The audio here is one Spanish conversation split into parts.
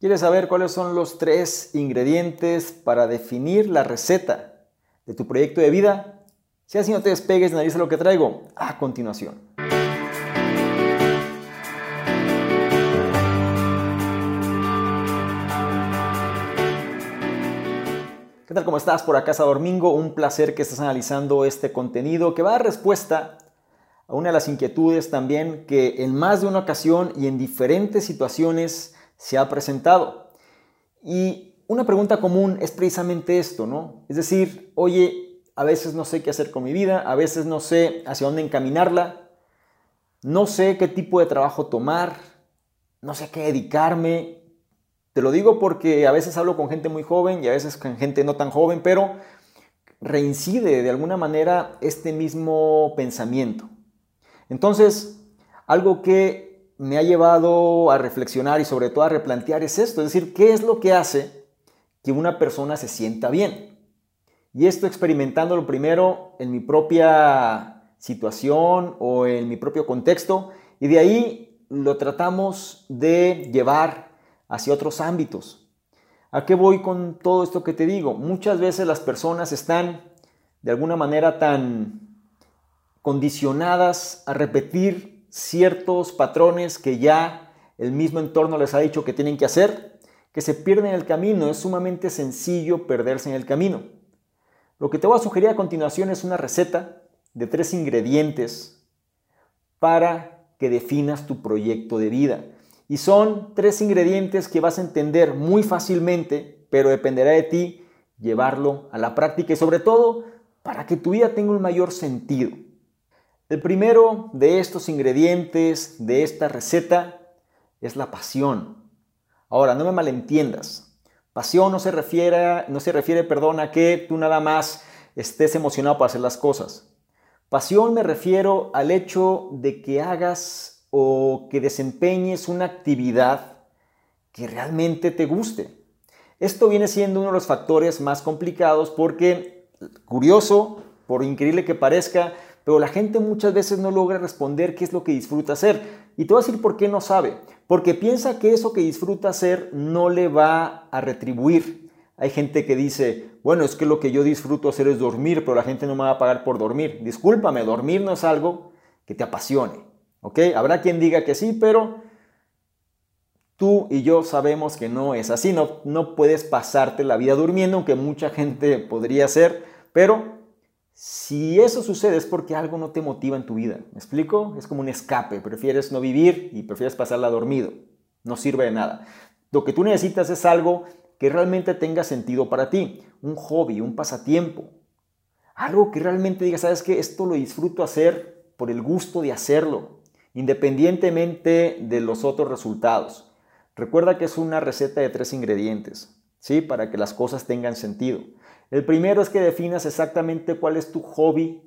¿Quieres saber cuáles son los tres ingredientes para definir la receta de tu proyecto de vida? Si así no te despegues, analiza lo que traigo a continuación. ¿Qué tal? ¿Cómo estás? Por acá, Domingo. Un placer que estés analizando este contenido que va a dar respuesta a una de las inquietudes también que en más de una ocasión y en diferentes situaciones se ha presentado. Y una pregunta común es precisamente esto, ¿no? Es decir, oye, a veces no sé qué hacer con mi vida, a veces no sé hacia dónde encaminarla, no sé qué tipo de trabajo tomar, no sé qué dedicarme. Te lo digo porque a veces hablo con gente muy joven y a veces con gente no tan joven, pero reincide de alguna manera este mismo pensamiento. Entonces, algo que me ha llevado a reflexionar y sobre todo a replantear es esto, es decir, ¿qué es lo que hace que una persona se sienta bien? Y esto experimentándolo primero en mi propia situación o en mi propio contexto y de ahí lo tratamos de llevar hacia otros ámbitos. ¿A qué voy con todo esto que te digo? Muchas veces las personas están de alguna manera tan condicionadas a repetir ciertos patrones que ya el mismo entorno les ha dicho que tienen que hacer, que se pierden en el camino. Es sumamente sencillo perderse en el camino. Lo que te voy a sugerir a continuación es una receta de tres ingredientes para que definas tu proyecto de vida. Y son tres ingredientes que vas a entender muy fácilmente, pero dependerá de ti llevarlo a la práctica y sobre todo para que tu vida tenga un mayor sentido. El primero de estos ingredientes de esta receta es la pasión. Ahora, no me malentiendas. Pasión no se refiere, no se refiere, perdón, a que tú nada más estés emocionado para hacer las cosas. Pasión me refiero al hecho de que hagas o que desempeñes una actividad que realmente te guste. Esto viene siendo uno de los factores más complicados porque, curioso, por increíble que parezca, pero la gente muchas veces no logra responder qué es lo que disfruta hacer. Y te voy a decir por qué no sabe. Porque piensa que eso que disfruta hacer no le va a retribuir. Hay gente que dice, bueno, es que lo que yo disfruto hacer es dormir, pero la gente no me va a pagar por dormir. Discúlpame, dormir no es algo que te apasione. ¿Ok? Habrá quien diga que sí, pero tú y yo sabemos que no es así. No, no puedes pasarte la vida durmiendo, aunque mucha gente podría hacer, pero si eso sucede es porque algo no te motiva en tu vida. ¿Me explico? Es como un escape. Prefieres no vivir y prefieres pasarla dormido. No sirve de nada. Lo que tú necesitas es algo que realmente tenga sentido para ti. Un hobby, un pasatiempo. Algo que realmente digas, ¿sabes qué? Esto lo disfruto hacer por el gusto de hacerlo, independientemente de los otros resultados. Recuerda que es una receta de tres ingredientes, ¿sí? Para que las cosas tengan sentido. El primero es que definas exactamente cuál es tu hobby,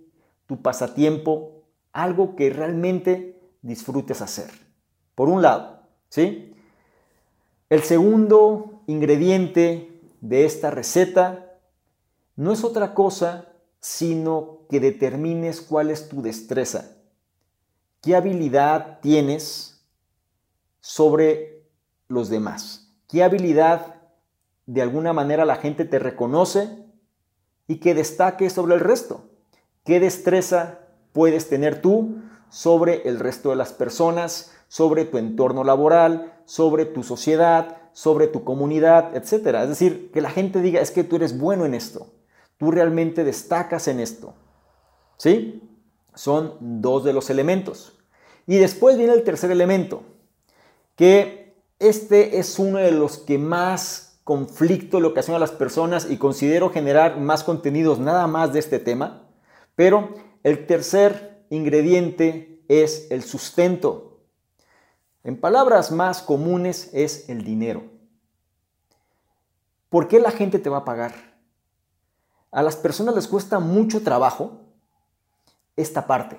tu pasatiempo, algo que realmente disfrutes hacer. Por un lado, ¿sí? El segundo ingrediente de esta receta no es otra cosa sino que determines cuál es tu destreza. ¿Qué habilidad tienes sobre los demás? ¿Qué habilidad de alguna manera la gente te reconoce y que destaque sobre el resto. ¿Qué destreza puedes tener tú sobre el resto de las personas, sobre tu entorno laboral, sobre tu sociedad, sobre tu comunidad, etcétera? Es decir, que la gente diga, es que tú eres bueno en esto, tú realmente destacas en esto. ¿Sí? Son dos de los elementos. Y después viene el tercer elemento, que este es uno de los que más conflicto le ocasiona a las personas y considero generar más contenidos nada más de este tema. Pero el tercer ingrediente es el sustento. En palabras más comunes es el dinero. ¿Por qué la gente te va a pagar? A las personas les cuesta mucho trabajo esta parte.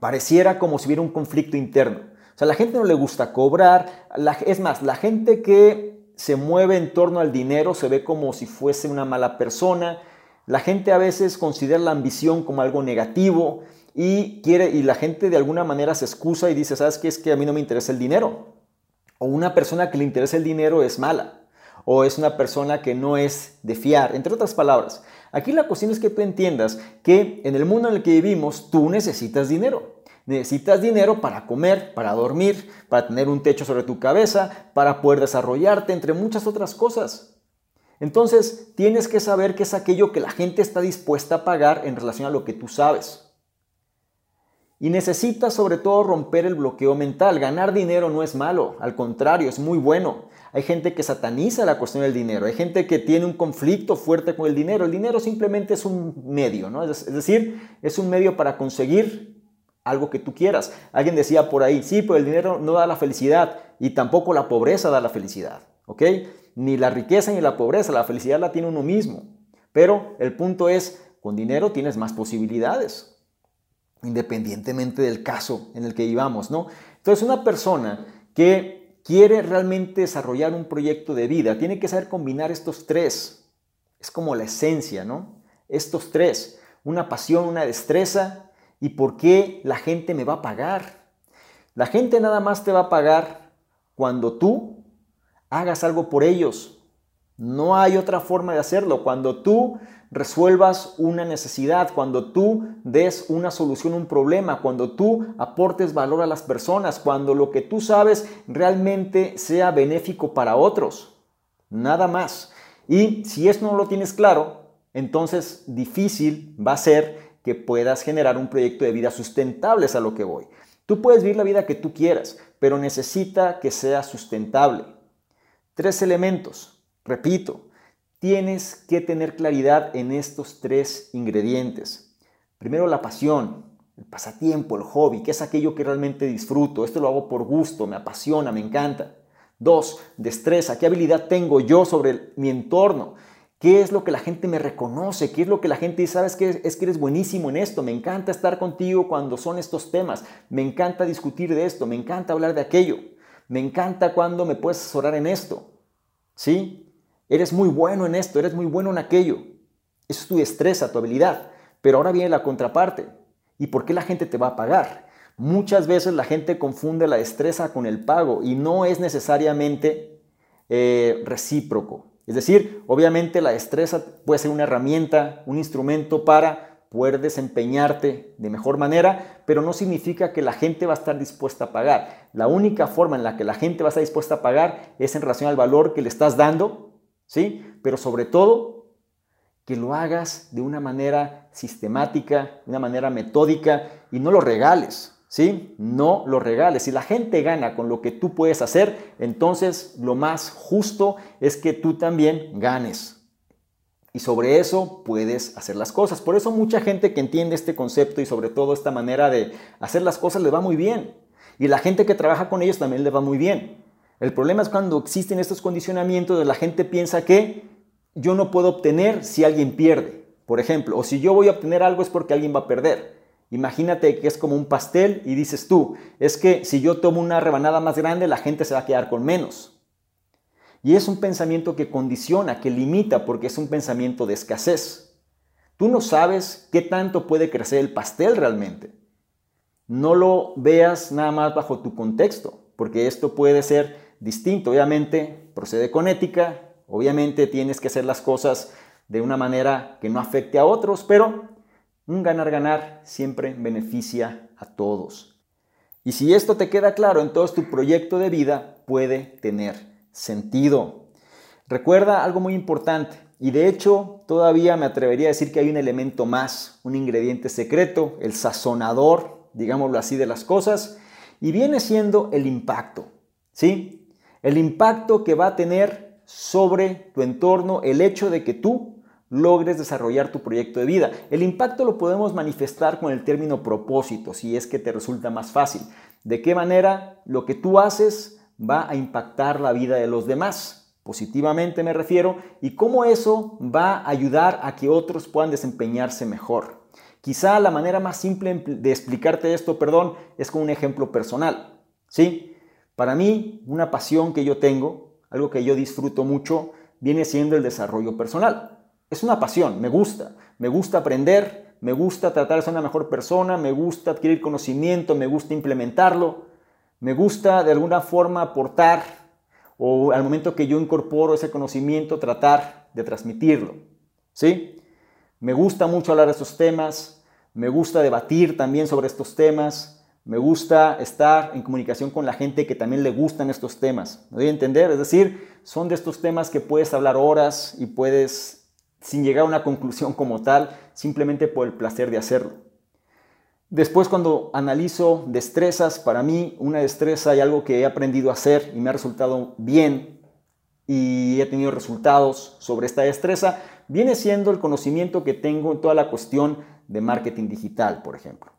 Pareciera como si hubiera un conflicto interno. O sea, a la gente no le gusta cobrar. es más, la gente que se mueve en torno al dinero, se ve como si fuese una mala persona. La gente a veces considera la ambición como algo negativo y quiere y la gente de alguna manera se excusa y dice, "¿Sabes qué? Es que a mí no me interesa el dinero." O una persona que le interesa el dinero es mala. O es una persona que no es de fiar, entre otras palabras. Aquí la cuestión es que tú entiendas que en el mundo en el que vivimos tú necesitas dinero. Necesitas dinero para comer, para dormir, para tener un techo sobre tu cabeza, para poder desarrollarte, entre muchas otras cosas. Entonces, tienes que saber qué es aquello que la gente está dispuesta a pagar en relación a lo que tú sabes. Y necesitas sobre todo romper el bloqueo mental. Ganar dinero no es malo, al contrario, es muy bueno. Hay gente que sataniza la cuestión del dinero, hay gente que tiene un conflicto fuerte con el dinero. El dinero simplemente es un medio, ¿no? Es decir, es un medio para conseguir algo que tú quieras. Alguien decía por ahí, sí, pero el dinero no da la felicidad y tampoco la pobreza da la felicidad, ¿ok? Ni la riqueza ni la pobreza, la felicidad la tiene uno mismo. Pero el punto es, con dinero tienes más posibilidades, independientemente del caso en el que vivamos, ¿no? Entonces, una persona que quiere realmente desarrollar un proyecto de vida tiene que saber combinar estos tres. Es como la esencia, ¿no? Estos tres, una pasión, una destreza ¿Y por qué la gente me va a pagar? La gente nada más te va a pagar cuando tú hagas algo por ellos. No hay otra forma de hacerlo. Cuando tú resuelvas una necesidad, cuando tú des una solución a un problema, cuando tú aportes valor a las personas, cuando lo que tú sabes realmente sea benéfico para otros. Nada más. Y si eso no lo tienes claro, entonces difícil va a ser que puedas generar un proyecto de vida sustentable, es a lo que voy. Tú puedes vivir la vida que tú quieras, pero necesita que sea sustentable. Tres elementos. Repito, tienes que tener claridad en estos tres ingredientes. Primero, la pasión, el pasatiempo, el hobby, que es aquello que realmente disfruto. Esto lo hago por gusto, me apasiona, me encanta. Dos, destreza, ¿qué habilidad tengo yo sobre mi entorno? ¿Qué es lo que la gente me reconoce? ¿Qué es lo que la gente dice? ¿Sabes qué? Es que eres buenísimo en esto. Me encanta estar contigo cuando son estos temas. Me encanta discutir de esto. Me encanta hablar de aquello. Me encanta cuando me puedes asesorar en esto. ¿Sí? Eres muy bueno en esto. Eres muy bueno en aquello. Eso es tu destreza, tu habilidad. Pero ahora viene la contraparte. ¿Y por qué la gente te va a pagar? Muchas veces la gente confunde la destreza con el pago y no es necesariamente eh, recíproco. Es decir, obviamente la destreza puede ser una herramienta, un instrumento para poder desempeñarte de mejor manera, pero no significa que la gente va a estar dispuesta a pagar. La única forma en la que la gente va a estar dispuesta a pagar es en relación al valor que le estás dando, ¿sí? Pero sobre todo, que lo hagas de una manera sistemática, de una manera metódica y no lo regales. ¿Sí? No lo regales. Si la gente gana con lo que tú puedes hacer, entonces lo más justo es que tú también ganes. Y sobre eso puedes hacer las cosas. Por eso mucha gente que entiende este concepto y sobre todo esta manera de hacer las cosas le va muy bien. Y la gente que trabaja con ellos también le va muy bien. El problema es cuando existen estos condicionamientos de la gente piensa que yo no puedo obtener si alguien pierde, por ejemplo, o si yo voy a obtener algo es porque alguien va a perder. Imagínate que es como un pastel y dices tú, es que si yo tomo una rebanada más grande, la gente se va a quedar con menos. Y es un pensamiento que condiciona, que limita, porque es un pensamiento de escasez. Tú no sabes qué tanto puede crecer el pastel realmente. No lo veas nada más bajo tu contexto, porque esto puede ser distinto. Obviamente, procede con ética, obviamente tienes que hacer las cosas de una manera que no afecte a otros, pero un ganar-ganar siempre beneficia a todos. Y si esto te queda claro, entonces tu proyecto de vida puede tener sentido. Recuerda algo muy importante, y de hecho todavía me atrevería a decir que hay un elemento más, un ingrediente secreto, el sazonador, digámoslo así, de las cosas, y viene siendo el impacto. ¿Sí? El impacto que va a tener sobre tu entorno el hecho de que tú logres desarrollar tu proyecto de vida. El impacto lo podemos manifestar con el término propósito, si es que te resulta más fácil. ¿De qué manera lo que tú haces va a impactar la vida de los demás? Positivamente me refiero, y cómo eso va a ayudar a que otros puedan desempeñarse mejor. Quizá la manera más simple de explicarte esto, perdón, es con un ejemplo personal. ¿Sí? Para mí, una pasión que yo tengo, algo que yo disfruto mucho, viene siendo el desarrollo personal. Es una pasión, me gusta. Me gusta aprender, me gusta tratar de ser una mejor persona, me gusta adquirir conocimiento, me gusta implementarlo. Me gusta de alguna forma aportar o al momento que yo incorporo ese conocimiento tratar de transmitirlo. ¿Sí? Me gusta mucho hablar de estos temas, me gusta debatir también sobre estos temas, me gusta estar en comunicación con la gente que también le gustan estos temas. ¿Me doy a entender? Es decir, son de estos temas que puedes hablar horas y puedes, sin llegar a una conclusión como tal, simplemente por el placer de hacerlo. Después cuando analizo destrezas, para mí una destreza y algo que he aprendido a hacer y me ha resultado bien y he tenido resultados sobre esta destreza, viene siendo el conocimiento que tengo en toda la cuestión de marketing digital, por ejemplo.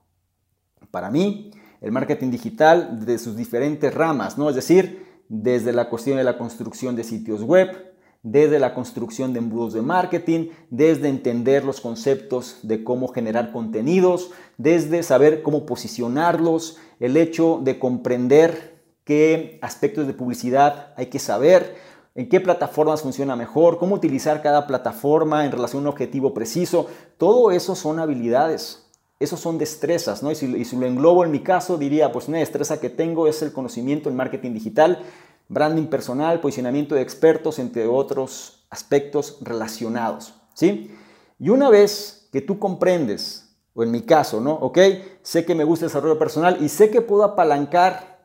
Para mí, el marketing digital de sus diferentes ramas, ¿no? Es decir, desde la cuestión de la construcción de sitios web, desde la construcción de embudos de marketing, desde entender los conceptos de cómo generar contenidos, desde saber cómo posicionarlos, el hecho de comprender qué aspectos de publicidad hay que saber, en qué plataformas funciona mejor, cómo utilizar cada plataforma en relación a un objetivo preciso. Todo eso son habilidades esos son destrezas, ¿no? Y si, lo englobo en mi caso, diría, pues una destreza que tengo es el conocimiento en marketing digital, branding personal, posicionamiento de expertos, entre otros aspectos relacionados, ¿sí? Y una vez que tú comprendes, o en mi caso, ¿no? Ok, sé que me gusta el desarrollo personal y sé que puedo apalancar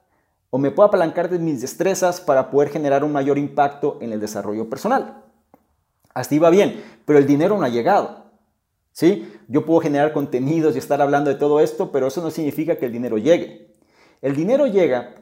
o me puedo apalancar de mis destrezas para poder generar un mayor impacto en el desarrollo personal. Hasta iba bien, pero el dinero no ha llegado. ¿Sí? Yo puedo generar contenidos y estar hablando de todo esto, pero eso no significa que el dinero llegue. El dinero llega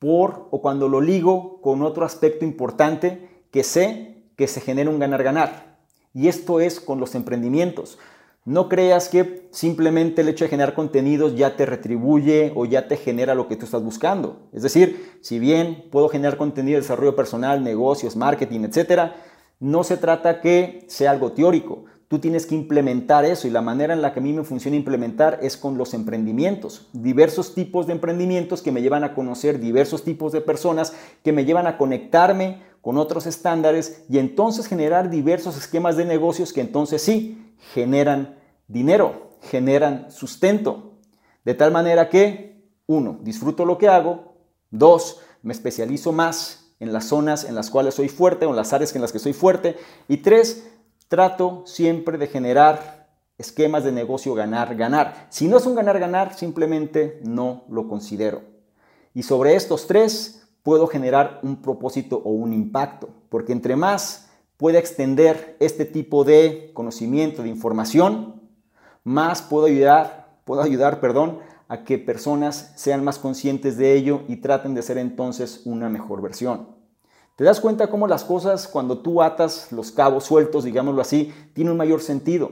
por o cuando lo ligo con otro aspecto importante que sé que se genera un ganar-ganar. Y esto es con los emprendimientos. No creas que simplemente el hecho de generar contenidos ya te retribuye o ya te genera lo que tú estás buscando. Es decir, si bien puedo generar contenido de desarrollo personal, negocios, marketing, etc., no se trata que sea algo teórico tú tienes que implementar eso y la manera en la que a mí me funciona implementar es con los emprendimientos, diversos tipos de emprendimientos que me llevan a conocer diversos tipos de personas, que me llevan a conectarme con otros estándares y entonces generar diversos esquemas de negocios que entonces sí generan dinero, generan sustento. De tal manera que, uno, disfruto lo que hago, dos, me especializo más en las zonas en las cuales soy fuerte o en las áreas en las que soy fuerte. Y tres, Trato siempre de generar esquemas de negocio ganar, ganar. Si no es un ganar, ganar, simplemente no lo considero. Y sobre estos tres puedo generar un propósito o un impacto, porque entre más pueda extender este tipo de conocimiento, de información, más puedo ayudar, puedo ayudar, perdón, a que personas sean más conscientes de ello y traten de ser entonces una mejor versión. ¿Te das cuenta cómo las cosas, cuando tú atas los cabos sueltos, digámoslo así, tienen un mayor sentido?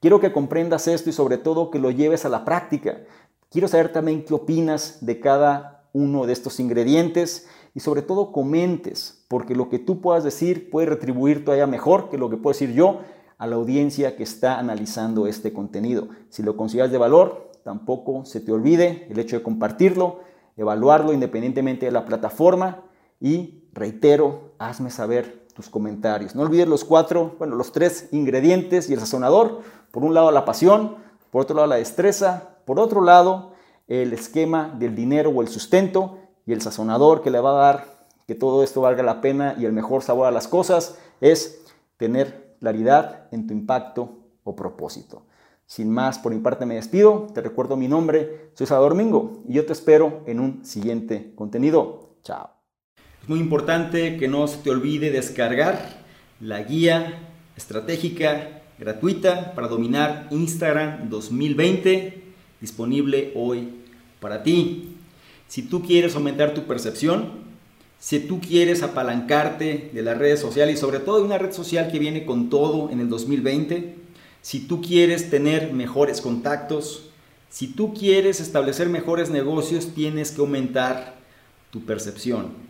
Quiero que comprendas esto y sobre todo que lo lleves a la práctica. Quiero saber también qué opinas de cada uno de estos ingredientes y sobre todo comentes, porque lo que tú puedas decir puede retribuir todavía mejor que lo que puedo decir yo a la audiencia que está analizando este contenido. Si lo consideras de valor, tampoco se te olvide el hecho de compartirlo, evaluarlo independientemente de la plataforma y reitero, hazme saber tus comentarios. No olvides los cuatro, bueno, los tres ingredientes y el sazonador. Por un lado la pasión, por otro lado la destreza, por otro lado el esquema del dinero o el sustento y el sazonador que le va a dar que todo esto valga la pena y el mejor sabor a las cosas es tener claridad en tu impacto o propósito. Sin más, por mi parte me despido. Te recuerdo mi nombre, soy Salvador Mingo y yo te espero en un siguiente contenido. Chao. Es muy importante que no se te olvide descargar la guía estratégica gratuita para dominar Instagram 2020 disponible hoy para ti. Si tú quieres aumentar tu percepción, si tú quieres apalancarte de las redes sociales y sobre todo de una red social que viene con todo en el 2020, si tú quieres tener mejores contactos, si tú quieres establecer mejores negocios, tienes que aumentar tu percepción.